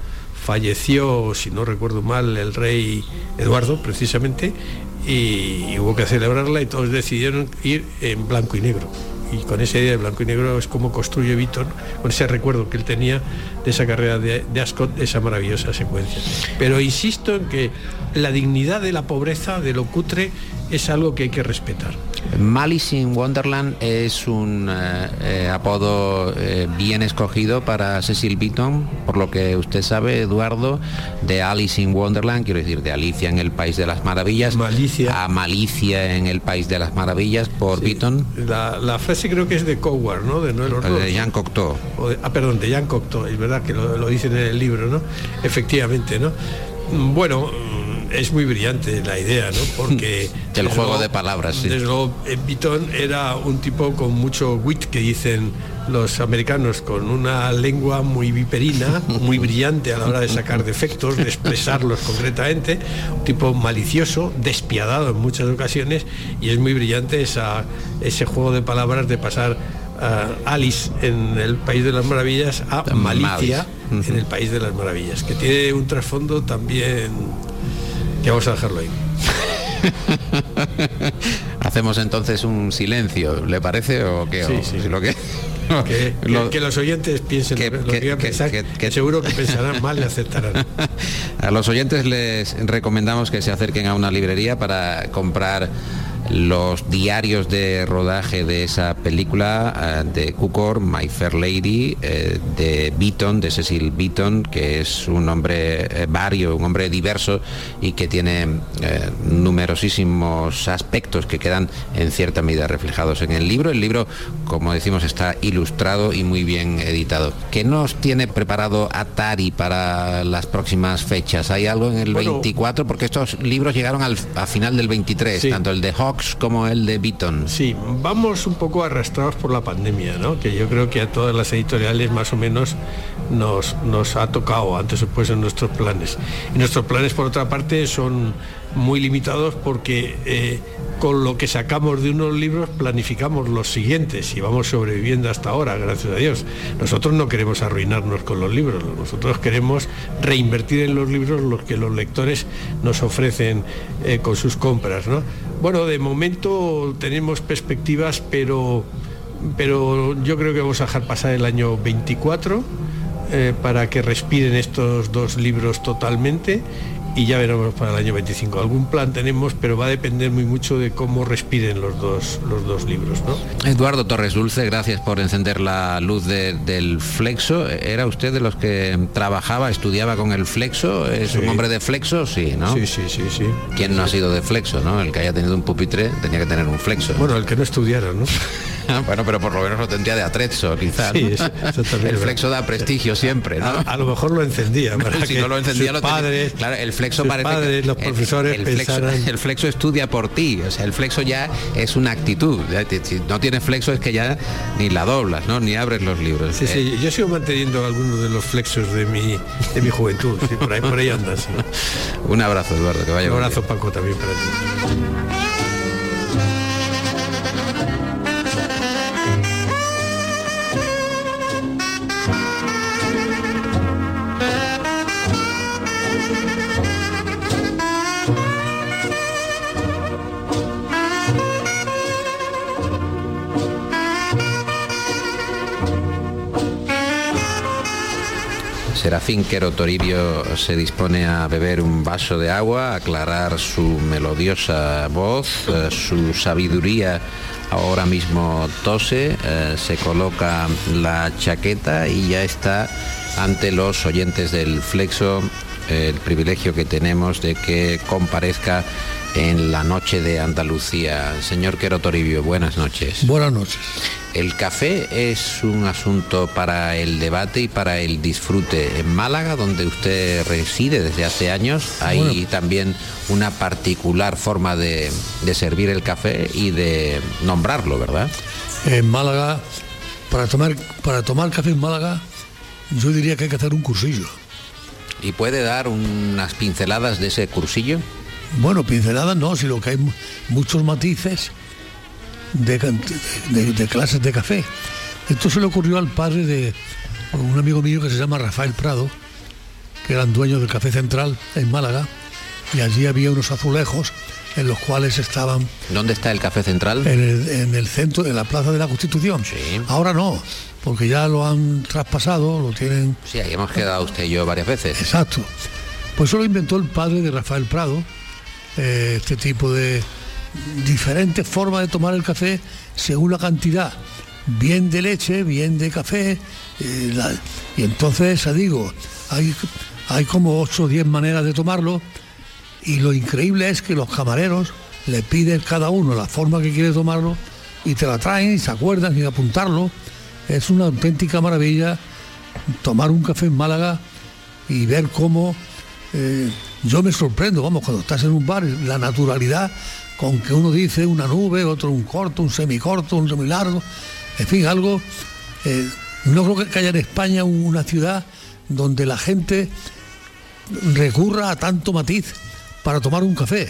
falleció, si no recuerdo mal, el rey Eduardo, precisamente, y hubo que celebrarla y todos decidieron ir en blanco y negro y con esa idea de blanco y negro es como construye Víctor, con ese recuerdo que él tenía de esa carrera de, de Ascot, esa maravillosa secuencia. Pero insisto en que la dignidad de la pobreza, de lo cutre, es algo que hay que respetar.
Malice in Wonderland es un eh, eh, apodo eh, bien escogido para Cecil Beaton, por lo que usted sabe, Eduardo, de Alice in Wonderland, quiero decir, de Alicia en el País de las Maravillas,
Malicia.
a Malicia en el País de las Maravillas por Beaton.
La, la frase creo que es de Coward, ¿no? De Noel
de Jean Cocteau.
O de- ah, perdón, de Jean Cocteau, es verdad que lo, lo dicen en el libro, ¿no? Efectivamente, ¿no? Bueno, es muy brillante la idea, ¿no? Porque...
El juego
luego-
de palabras, sí.
Desde luego, eh, Beaton era un tipo con mucho wit, que dicen los americanos, con una lengua muy viperina, muy brillante a la hora de sacar defectos, de expresarlos concretamente, un tipo malicioso, despiadado en muchas ocasiones, y es muy brillante esa, ese juego de palabras de pasar a Alice en el País de las Maravillas a Malicia en el País de las Maravillas, que tiene un trasfondo también que vamos a dejarlo ahí.
Hacemos entonces un silencio, ¿le parece? ¿O qué?
Sí, sí.
lo que... Lo-
que los oyentes piensen
que-
lo que
que-
quieran
que-
pensar,
que-
que seguro que pensarán mal y aceptarán.
A los oyentes les recomendamos que se acerquen a una librería para comprar los diarios de rodaje de esa película eh, de Cukor, My Fair Lady, eh, de Beaton, de Cecil Beaton, que es un hombre eh, vario, un hombre diverso y que tiene numerosísimos aspectos que quedan en cierta medida reflejados en el libro. El libro, como decimos, está ilustrado y muy bien editado. ¿Qué nos tiene preparado Atari para las próximas fechas? ¿Hay algo en el
Bueno.
24? Porque estos libros llegaron al, a final del 23,
Sí.
tanto el de Como el de Beaton.
Sí, vamos un poco arrastrados por la pandemia, ¿no? que yo creo que a todas las editoriales más o menos nos, nos ha tocado antes o después en nuestros planes. Y nuestros planes, por otra parte, son muy limitados porque eh, con lo que sacamos de unos libros planificamos los siguientes y vamos sobreviviendo hasta ahora, gracias a Dios. Nosotros no queremos arruinarnos con los libros, nosotros queremos reinvertir en los libros los que los lectores nos ofrecen eh, con sus compras. ¿no? Bueno, de momento tenemos perspectivas, pero, pero yo creo que vamos a dejar pasar el año 24 eh, para que respiren estos dos libros totalmente y ya veremos para el año 25. Algún plan tenemos, pero va a depender muy mucho de cómo respiren los dos, los dos libros. ¿no?
Eduardo Torres Dulce, gracias por encender la luz de- del flexo. ¿Era usted de los que trabajaba, estudiaba con el flexo? ¿Es un hombre de flexo? Sí, ¿no?
Sí, sí, sí, sí.
¿Quién no ha sido de flexo, no? El que haya tenido un pupitre tenía que tener un flexo.
Bueno, el que no estudiara, ¿no?
bueno, pero por lo menos lo tendría de atrezzo, quizás.
Sí,
¿no?
eso- eso también
el flexo da prestigio siempre, ¿no?
A, a lo mejor lo encendía. Para
si
que
no lo encendía lo
padres,
claro el flexo
sus
parece que-
padres, los profesores
el,
pensaran-
el flexo estudia por ti o sea el flexo ya es una actitud si no tienes flexo es que ya ni la doblas no ni abres los libros
Sí,
Eh,
sí, yo sigo manteniendo algunos de los flexos de mi, de mi juventud. sí, por ahí, por ahí andan. sí.
un abrazo Eduardo que vaya
Un abrazo, Paco, también para ti.
Serafín Quero Toribio se dispone a beber un vaso de agua, aclarar su melodiosa voz, eh, su sabiduría ahora mismo tose, eh, se coloca la chaqueta y ya está ante los oyentes del Flexo el privilegio que tenemos de que comparezca en la noche de Andalucía. Señor Quero Toribio, buenas noches.
Buenas noches.
El café es un asunto para el debate y para el disfrute. En Málaga, donde usted reside desde hace años, hay
Bueno.
también una particular forma de, de servir el café y de nombrarlo, ¿verdad?
En Málaga, para tomar, para tomar café en Málaga, yo diría que hay que hacer un cursillo.
¿Y puede dar unas pinceladas de ese cursillo?
Bueno, pinceladas no, sino que hay mu- muchos matices de, can- de- de clases de café. Esto se le ocurrió al padre de un amigo mío que se llama Rafael Prado, que eran dueños del Café Central en Málaga, y allí había unos azulejos en los cuales estaban
¿Dónde está el café central?
en el, en el centro, en la Plaza de la Constitución. Ahora no, porque ya lo han traspasado, lo tienen...
Sí, ahí hemos quedado usted y yo varias veces.
Exacto. Pues eso lo inventó el padre de Rafael Prado, eh, este tipo de diferentes formas de tomar el café según la cantidad, bien de leche, bien de café, eh, y entonces, ya digo, hay, hay como 8 o 10 maneras de tomarlo, y lo increíble es que los camareros le piden cada uno la forma que quiere tomarlo, y te la traen y se acuerdan sin apuntarlo. Es una auténtica maravilla tomar un café en Málaga y ver cómo eh, yo me sorprendo, vamos, cuando estás en un bar, la naturalidad con que uno dice una nube, otro un corto, un semicorto, un semilargo, en fin, algo. eh, no creo que- haya en España una ciudad donde la gente recurra a tanto matiz para tomar un café,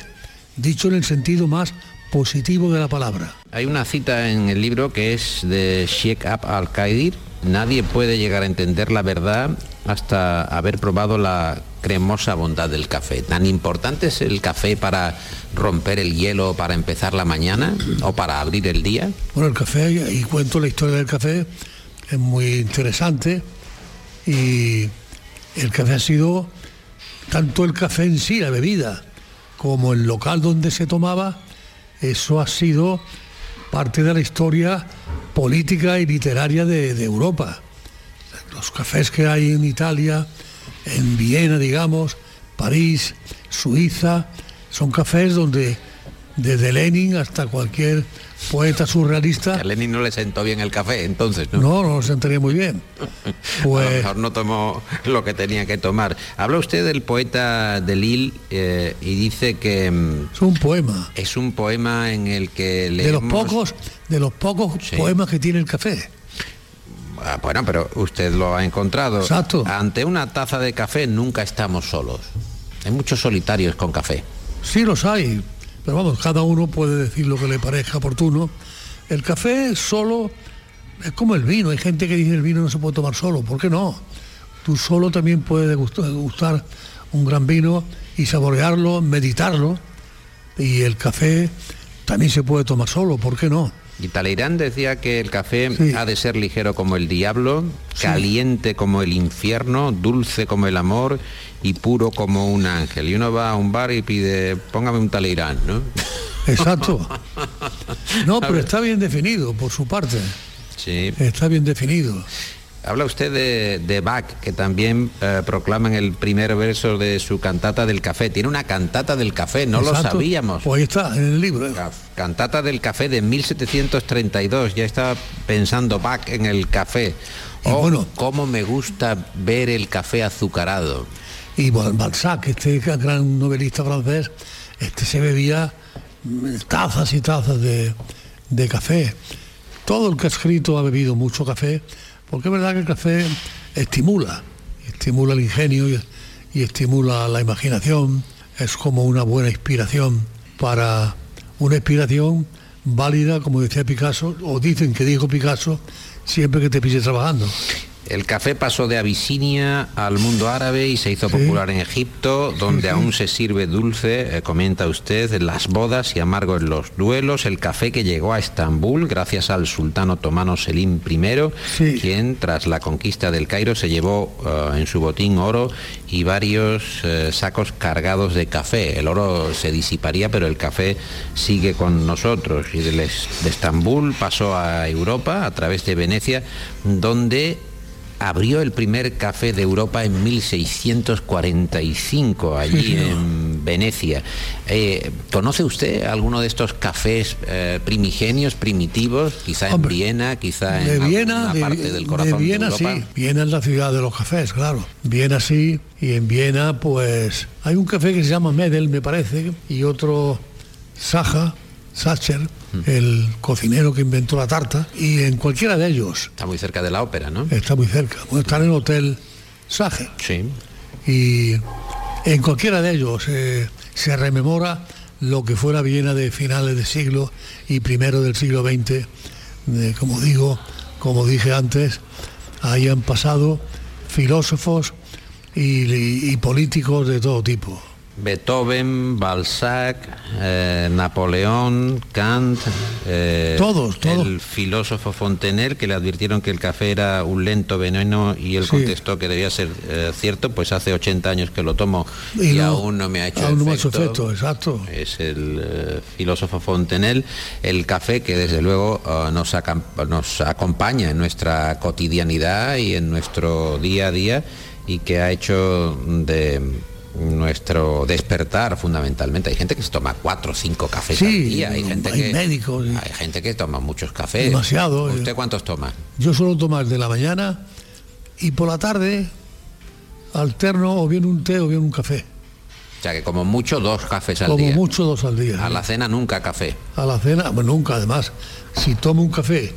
dicho en el sentido más positivo de la palabra.
Hay una cita en el libro que es de Sheikh Ab al-Qaidir. Nadie puede llegar a entender la verdad hasta haber probado la cremosa bondad del café. ¿Tan importante es el café para romper el hielo, para empezar la mañana o para abrir el día?
Bueno, el café, y cuento la historia del café, es muy interesante y el café ha sido, tanto el café en sí, la bebida, como el local donde se tomaba, eso ha sido parte de la historia política y literaria de, Europa. Los cafés que hay en Italia, en Viena, digamos, París, Suiza, son cafés donde desde Lenin hasta cualquier poeta surrealista
A Lenin no le sentó bien el café, entonces, ¿no?
no, no lo sentaría muy bien.
A lo
Pues
mejor no tomó lo que tenía que tomar. Habla usted del poeta de Lille eh, y dice que mm,
es un poema.
es un poema en el que
De los
leemos-
pocos, de los pocos poemas que tiene el café.
Ah, bueno, pero usted lo ha encontrado.
Exacto.
Ante una taza de café nunca estamos solos. Hay muchos solitarios con café.
Sí los hay, pero vamos, cada uno puede decir lo que le parezca oportuno. El café solo es como el vino. Hay gente que dice el vino no se puede tomar solo. ¿Por qué no? Tú solo también puedes gustar, un gran vino y saborearlo, meditarlo. Y el café también se puede tomar solo. ¿Por qué no?
Y Talleyrand decía que el café ha de ser ligero como el diablo, caliente como el infierno, dulce como el amor y puro como un ángel. Y uno va a un bar y pide, póngame un Talleyrand, ¿no?
Exacto. No, pero está bien definido por su parte.
Sí.
Está bien definido.
Habla usted de, de Bach, que también eh, proclama en el primer verso de su cantata del café. Tiene una cantata del café, no lo sabíamos.
Pues ahí está, en el libro. ¿eh?
Cantata del café de 1732, ya estaba pensando Bach en el café. Oh, cómo me gusta ver el café azucarado.
Y Bal- Balzac, este gran novelista francés, este se bebía mm, tazas y tazas de, de café. Todo el que ha escrito ha bebido mucho café, porque es verdad que el café estimula, estimula el ingenio y, estimula la imaginación, es como una buena inspiración para una inspiración válida, como decía Picasso, o dicen que dijo Picasso, siempre que te pille trabajando.
El café pasó de Abisinia al mundo árabe y se hizo popular en Egipto, donde
sí.
aún se sirve dulce, eh, comenta usted, en las bodas y amargo en los duelos. El café que llegó a Estambul gracias al sultán otomano Selim I, quien tras la conquista del Cairo se llevó eh, en su botín oro y varios eh, sacos cargados de café. El oro se disiparía, pero el café sigue con nosotros. Y de Estambul pasó a Europa a través de Venecia, donde abrió el primer café de Europa en 1645, allí
Sí,
en Venecia. Eh, ¿Conoce usted alguno de estos cafés eh, primigenios, primitivos, quizá en Viena, quizá
De
en
Viena, de,
parte del
de
corazón
Viena
de
sí,
Europa?
Viena es la ciudad de los cafés, claro. Viena sí, y en Viena pues hay un café que se llama Medel, me parece, y otro Saja, Sacher, el cocinero que inventó la tarta, y en cualquiera de ellos
Está muy cerca de la ópera, ¿no?
está muy cerca. Bueno, están en el Hotel Saje.
Sí.
Y en cualquiera de ellos eh, se rememora lo que fuera Viena de finales de siglo y primero del siglo XX. De, como digo, como dije antes, ahí han pasado filósofos y, y- y políticos de todo tipo.
Beethoven, Balzac, eh, Napoleón, Kant, eh,
Todos, todos.
el filósofo Fontenelle que le advirtieron que el café era un lento veneno y él
Sí.
contestó que debía ser eh, cierto, pues hace 80 años que lo tomo y,
no-
aún no me ha hecho
aún no
efecto.
hecho efecto, exacto.
Es el filósofo Fontenelle, el café que desde luego nos acompaña en nuestra cotidianidad y en nuestro día a día y que ha hecho de nuestro despertar fundamentalmente. Hay gente que se toma cuatro o cinco cafés
Sí,
al día, hay gente
hay
que
médicos
hay gente que toma muchos cafés.
Demasiado.
¿Usted cuántos toma?
Yo suelo tomar de la mañana y por la tarde alterno o bien un té o bien un café.
O sea que como mucho dos cafés al
Como
día.
mucho dos al día.
A la cena nunca café.
A la cena, bueno, nunca además. Si tomo un café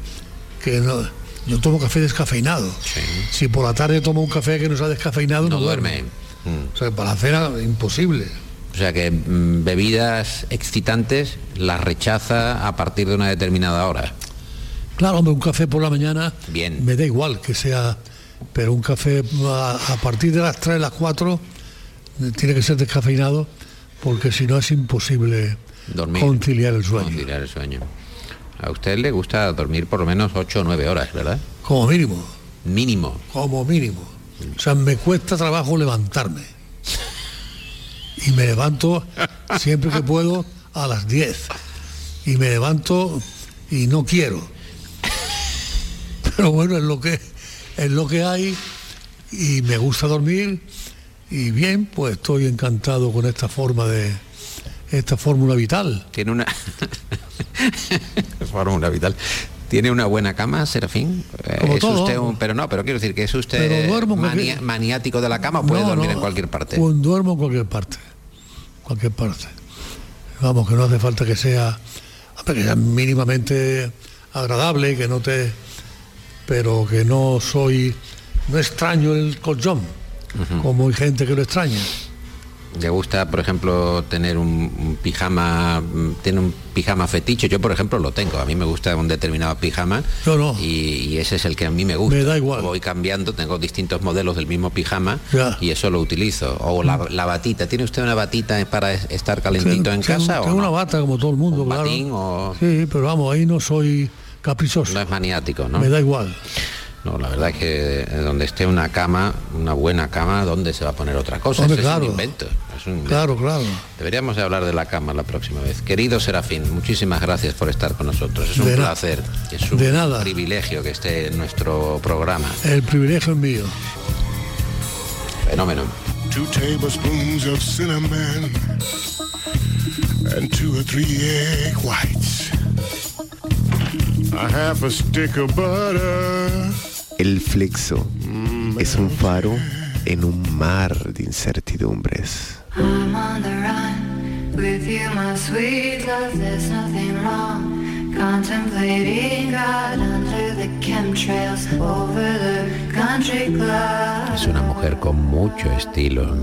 que no, yo tomo café descafeinado. Si por la tarde tomo un café que no sea descafeinado, no,
No duerme.
O sea, para la cena imposible.
O sea que mm, bebidas excitantes las rechaza a partir de una determinada hora.
Claro, hombre, un café por la mañana
Bien.
me da igual que sea, pero un café a, a partir de las 3, las 4 eh, tiene que ser descafeinado porque si no es imposible
Dormir.
conciliar el sueño.
Conciliar el sueño. A usted le gusta dormir por lo menos 8 o 9 horas, ¿verdad?
Como mínimo,
Mínimo.
como mínimo. O sea, me cuesta trabajo levantarme. Y me levanto siempre que puedo a las 10. Y me levanto y no quiero. Pero bueno, es lo que es lo que hay y me gusta dormir y bien, pues estoy encantado con esta forma de esta fórmula vital.
Tiene una fórmula vital. ¿Tiene una buena cama, Serafín? Eh,
Como
es
todo.
usted un, pero no, pero quiero decir que es usted mani- maniático de la cama o puede
No,
dormir
no,
en cualquier parte.
duermo en cualquier parte. Cualquier parte. Vamos, que no hace falta que sea, hombre, que sea mínimamente agradable, que no te. Pero que no soy. No extraño el colchón, como hay gente que lo extraña.
¿Le gusta, por ejemplo, tener un, un pijama, mm, tiene un pijama fetiche? Yo, por ejemplo, lo tengo. A mí me gusta un determinado pijama
Yo no.
y, y ese es el que a mí me gusta.
Me da igual.
Voy cambiando, tengo distintos modelos del mismo pijama
Ya.
y eso lo utilizo. O la, la batita. ¿Tiene usted una batita para es- estar calentito en casa
tengo
o
una
no?
bata como todo el mundo,
¿Un
claro.
o
Sí, pero vamos, ahí no soy caprichoso.
no es maniático, no?
Me da igual.
No, la verdad es que eh, donde esté una cama, una buena cama, ¿dónde se va a poner otra cosa?
Hombre,
Eso es un invento. es un invento.
Claro, claro.
Deberíamos de hablar de la cama la próxima vez. Querido Serafín, muchísimas gracias por estar con nosotros. Es un
De
placer, es un
de nada.
privilegio que esté en nuestro programa.
El privilegio es mío.
Fenómeno.
Two tablespoons of cinnamon and two or three egg whites. A half a stick of butter.
El flexo es un faro en un mar de incertidumbres.
I'm on the run with you, my sweet love. There's nothing wrong. Contemplating God under the chemtrails over the country club.
Es una mujer con mucho estilo.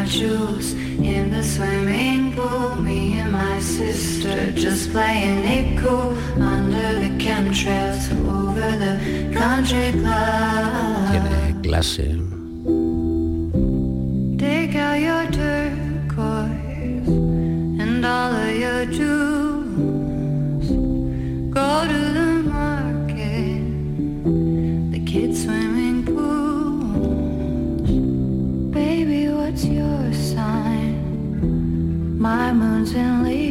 Our jewels in the swimming pool. Me and my sister just playing it cool under the chemtrails over the country club.
Tiene clase.
Take out your turquoise and all of your jewels. My moon's in Leo,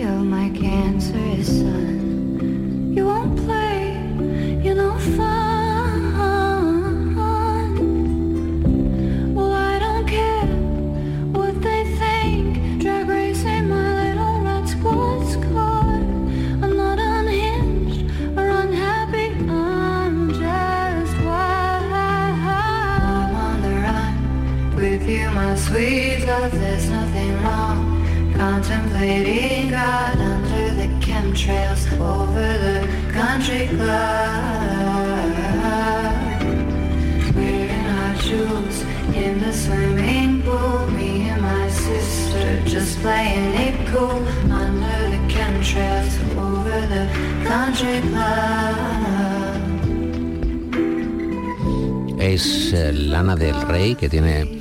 Lana del Rey que tiene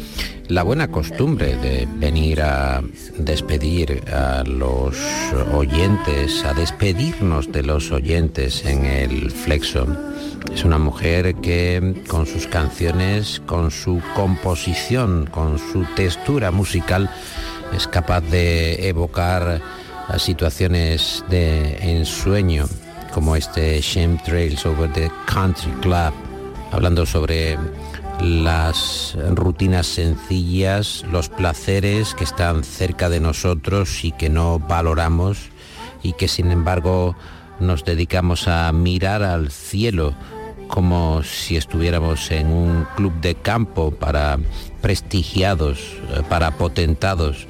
la buena costumbre de venir a despedir a los oyentes, a despedirnos de los oyentes en el Flexo. Es una mujer que con sus canciones, con su composición, con su textura musical, es capaz de evocar situaciones de ensueño, como este Shame Trails over the Country Club, hablando sobre las rutinas sencillas, los placeres que están cerca de nosotros y que no valoramos y que sin embargo nos dedicamos a mirar al cielo como si estuviéramos en un club de campo para prestigiados, eh, para potentados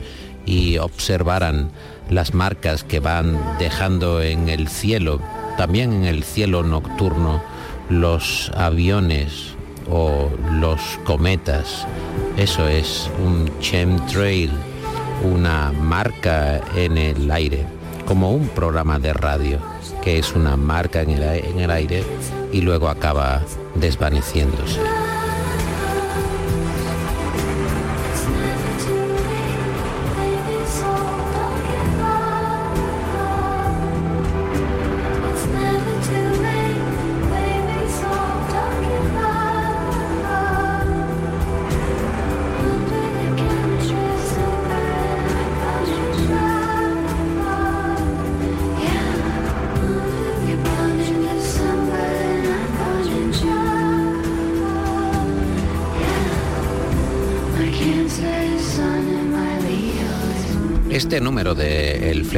y observaran las marcas que van dejando en el cielo, también en el cielo nocturno, los aviones o los cometas. Eso es un chemtrail, una marca en el aire, como un programa de radio, que es una marca en el, en el aire y luego acaba desvaneciéndose.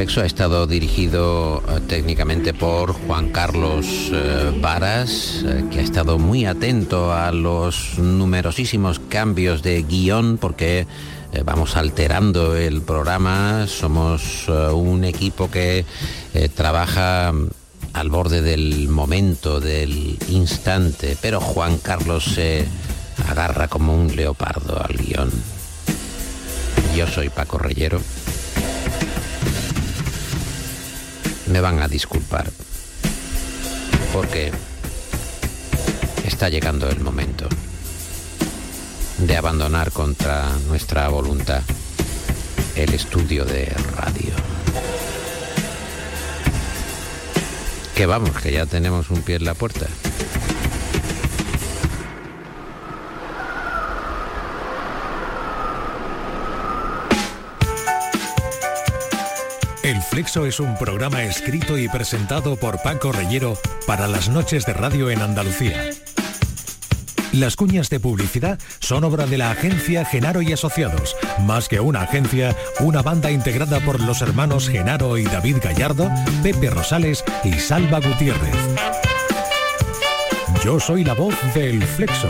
De El Flexo ha estado dirigido eh, técnicamente por Juan Carlos eh, Varas, eh, que ha estado muy atento a los numerosísimos cambios de guion porque vamos alterando el programa, somos un equipo que trabaja al borde del momento, del instante, pero Juan Carlos se agarra como un leopardo al guion. Yo soy Paco Reyero. Me van a disculpar porque está llegando el momento de abandonar contra nuestra voluntad el estudio de radio. Que vamos, que ya tenemos un pie en la puerta.
El Flexo es un programa escrito y presentado por Paco Reyero para las noches de radio en Andalucía. Las cuñas de publicidad son obra de la agencia Genaro y Asociados. Más que una agencia, una banda integrada por los hermanos Genaro y David Gallardo, Pepe Rosales y Salva Gutiérrez. Yo soy la voz del flexo,